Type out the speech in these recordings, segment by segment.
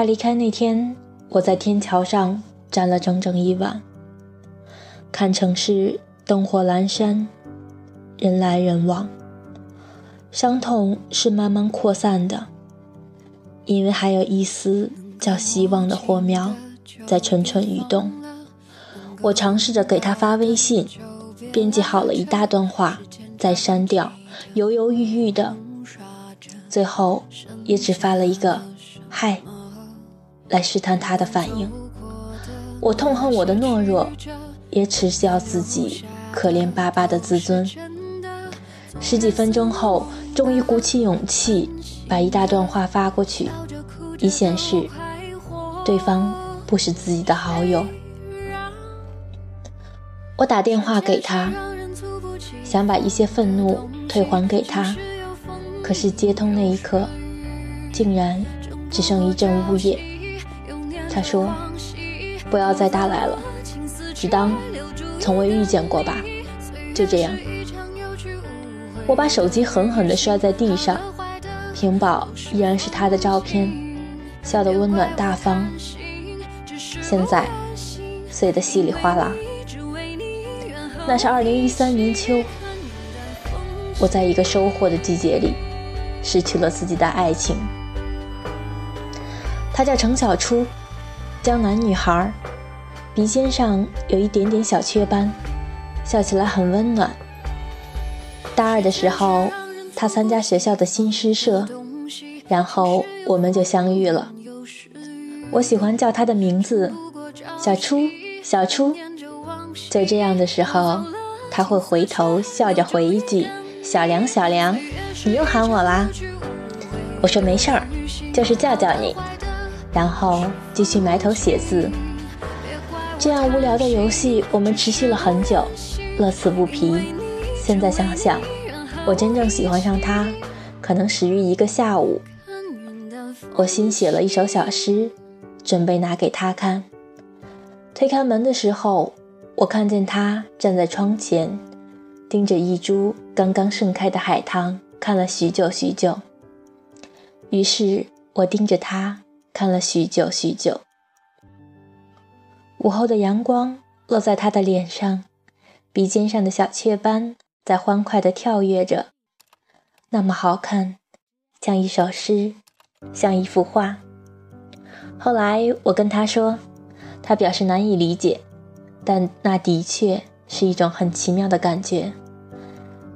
他离开那天，我在天桥上站了整整一晚，看城市灯火阑珊，人来人往。伤痛是慢慢扩散的，因为还有一丝叫希望的火苗在蠢蠢欲动。我尝试着给他发微信，编辑好了一大段话，再删掉，犹犹豫豫的，最后也只发了一个“嗨”，来试探他的反应。我痛恨我的懦弱，也耻笑自己可怜巴巴的自尊。十几分钟后。终于鼓起勇气，把一大段话发过去，以显示对方不是自己的好友。我打电话给他，想把一些愤怒退还给他，可是接通那一刻，竟然只剩一阵呜咽。他说：“不要再打来了，只当从未遇见过吧。”就这样。我把手机狠狠地摔在地上，屏保依然是他的照片，笑得温暖大方。现在碎得稀里哗啦。那是二零一三年秋，我在一个收获的季节里，失去了自己的爱情。她叫程小初，江南女孩，鼻尖上有一点点小雀斑，笑起来很温暖。大二的时候，他参加学校的新诗社，然后我们就相遇了。我喜欢叫他的名字，小初，小初。就这样的时候，他会回头笑着回一句：“小梁，小梁，你又喊我啦。”我说没事儿，就是叫叫你，然后继续埋头写字。这样无聊的游戏，我们持续了很久，乐此不疲。现在想想，我真正喜欢上他，可能始于一个下午。我新写了一首小诗，准备拿给他看。推开门的时候，我看见他站在窗前，盯着一株刚刚盛开的海棠看了许久许久。于是我盯着他看了许久许久。午后的阳光落在他的脸上，鼻尖上的小雀斑。在欢快地跳跃着，那么好看，像一首诗，像一幅画。后来我跟他说，他表示难以理解，但那的确是一种很奇妙的感觉，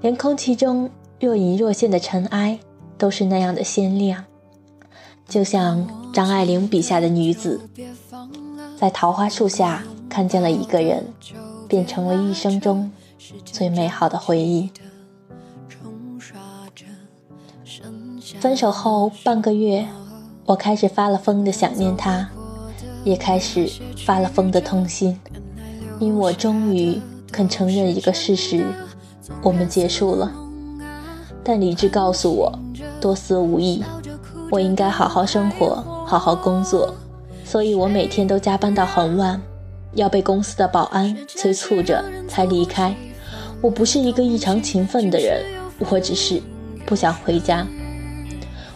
连空气中若隐若现的尘埃都是那样的鲜亮，就像张爱玲笔下的女子，在桃花树下看见了一个人，变成了一生中。最美好的回忆。分手后半个月，我开始发了疯的想念他，也开始发了疯的痛心，因为我终于肯承认一个事实：我们结束了。但理智告诉我，多思无益，我应该好好生活，好好工作，所以我每天都加班到很晚，要被公司的保安催促着才离开。我不是一个异常勤奋的人，我只是不想回家。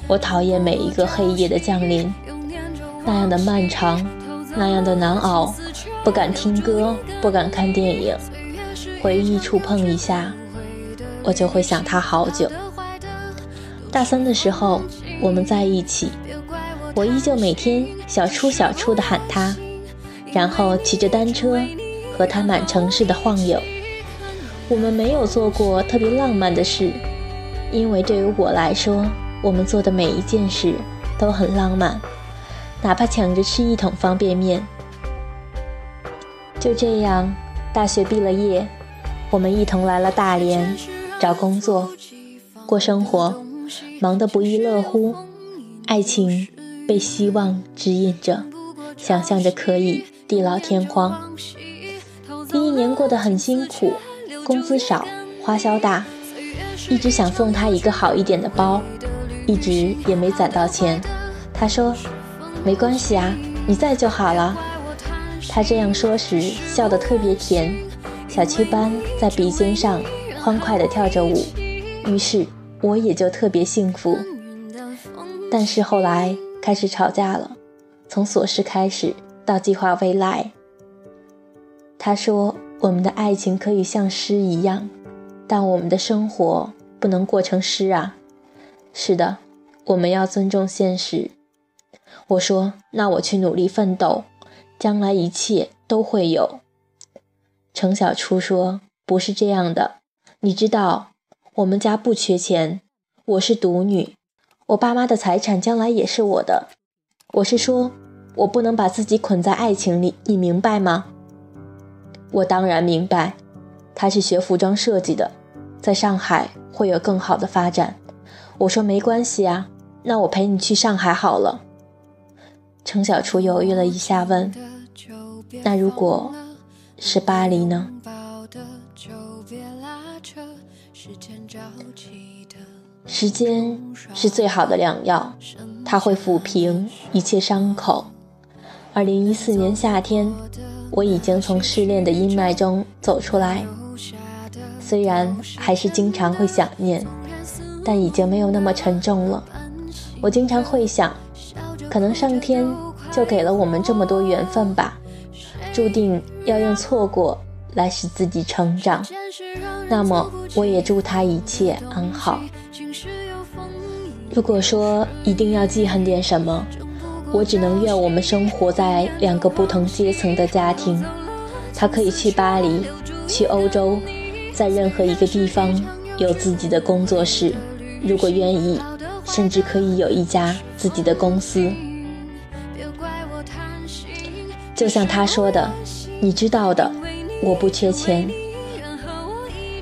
我讨厌每一个黑夜的降临，那样的漫长，那样的难熬。不敢听歌，不敢看电影，回忆触碰一下，我就会想他好久。大三的时候，我们在一起，我依旧每天小出小出的喊他，然后骑着单车和他满城市的晃悠。我们没有做过特别浪漫的事，因为对于我来说，我们做的每一件事都很浪漫，哪怕抢着吃一桶方便面。就这样，大学毕了业，我们一同来了大连，找工作，过生活，忙得不亦乐乎。爱情被希望指引着，想象着可以地老天荒。第一年过得很辛苦。工资少，花销大，一直想送他一个好一点的包，一直也没攒到钱。他说：“没关系啊，你在就好了。”他这样说时笑得特别甜，小雀斑在鼻尖上欢快地跳着舞，于是我也就特别幸福。但是后来开始吵架了，从琐事开始到计划未来。他说：“我们的爱情可以像诗一样，但我们的生活不能过成诗啊。”是的，我们要尊重现实。我说：“那我去努力奋斗，将来一切都会有。”程小初说：“不是这样的，你知道，我们家不缺钱，我是独女，我爸妈的财产将来也是我的。我是说，我不能把自己捆在爱情里，你明白吗？”我当然明白，他是学服装设计的，在上海会有更好的发展。我说没关系啊，那我陪你去上海好了。程小初犹豫了一下，问：“那如果是巴黎呢？”时间是最好的良药，它会抚平一切伤口。二零一四年夏天。我已经从失恋的阴霾中走出来，虽然还是经常会想念，但已经没有那么沉重了。我经常会想，可能上天就给了我们这么多缘分吧，注定要用错过来使自己成长。那么，我也祝他一切安好。如果说一定要记恨点什么，我只能愿我们生活在两个不同阶层的家庭。他可以去巴黎，去欧洲，在任何一个地方有自己的工作室，如果愿意，甚至可以有一家自己的公司。就像他说的：“你知道的，我不缺钱，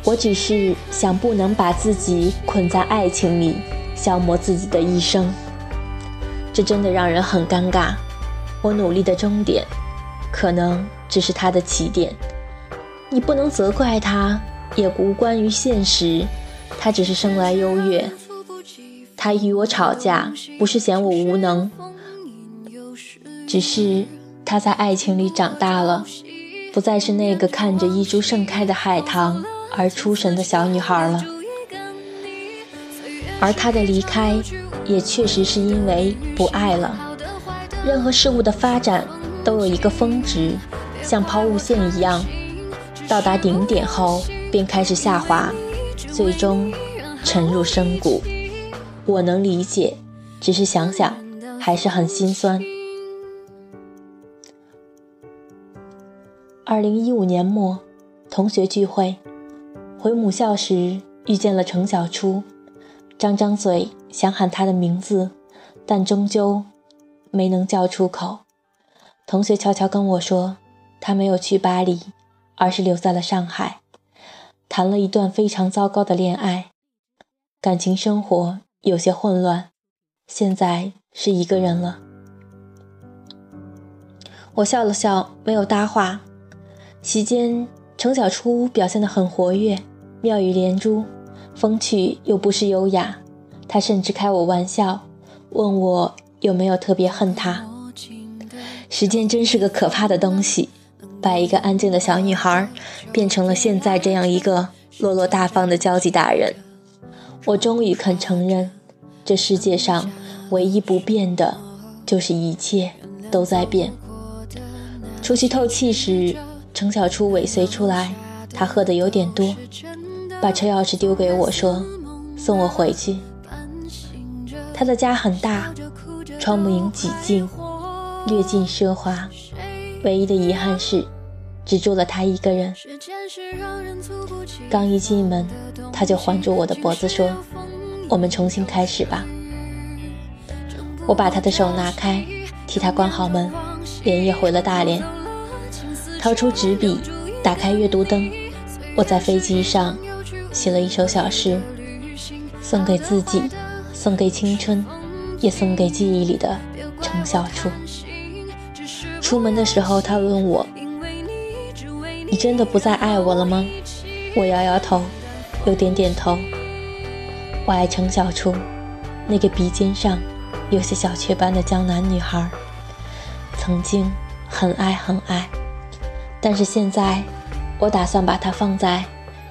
我只是想不能把自己捆在爱情里，消磨自己的一生。”这真的让人很尴尬。我努力的终点，可能只是他的起点。你不能责怪他，也无关于现实。他只是生来优越。他与我吵架，不是嫌我无能，只是他在爱情里长大了，不再是那个看着一株盛开的海棠而出神的小女孩了。而他的离开。也确实是因为不爱了。任何事物的发展都有一个峰值，像抛物线一样，到达顶点后便开始下滑，最终沉入深谷。我能理解，只是想想还是很心酸。二零一五年末，同学聚会，回母校时遇见了程小初。张张嘴想喊他的名字，但终究没能叫出口。同学悄悄跟我说，他没有去巴黎，而是留在了上海，谈了一段非常糟糕的恋爱，感情生活有些混乱，现在是一个人了。我笑了笑，没有搭话。席间，程小初表现得很活跃，妙语连珠。风趣又不失优雅，他甚至开我玩笑，问我有没有特别恨他。时间真是个可怕的东西，把一个安静的小女孩变成了现在这样一个落落大方的交际大人。我终于肯承认，这世界上唯一不变的，就是一切都在变。出去透气时，程小初尾随出来，他喝的有点多。把车钥匙丢给我，说：“送我回去。”他的家很大，窗幕影几净，略尽奢华。唯一的遗憾是，只住了他一个人。刚一进门，他就环住我的脖子说：“我们重新开始吧。”我把他的手拿开，替他关好门，连夜回了大连，掏出纸笔，打开阅读灯。我在飞机上。写了一首小诗，送给自己，送给青春，也送给记忆里的程小初。出门的时候，他问我：“你真的不再爱我了吗？”我摇摇头，又点点头。我爱程小初，那个鼻尖上有些小雀斑的江南女孩，曾经很爱很爱，但是现在，我打算把她放在。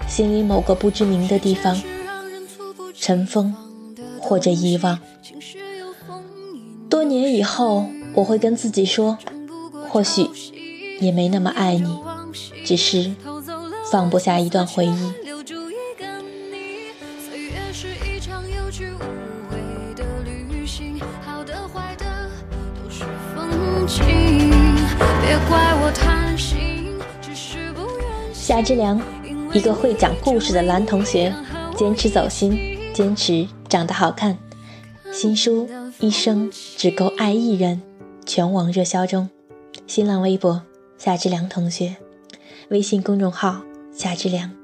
心里某个不知名的地方，尘封或者遗忘。多年以后，我会跟自己说，或许也没那么爱你，只是放不下一段回忆。夏之良，一个会讲故事的男同学，坚持走心，坚持长得好看。新书《一生只够爱一人》全网热销中。新浪微博夏之良同学，微信公众号夏之良。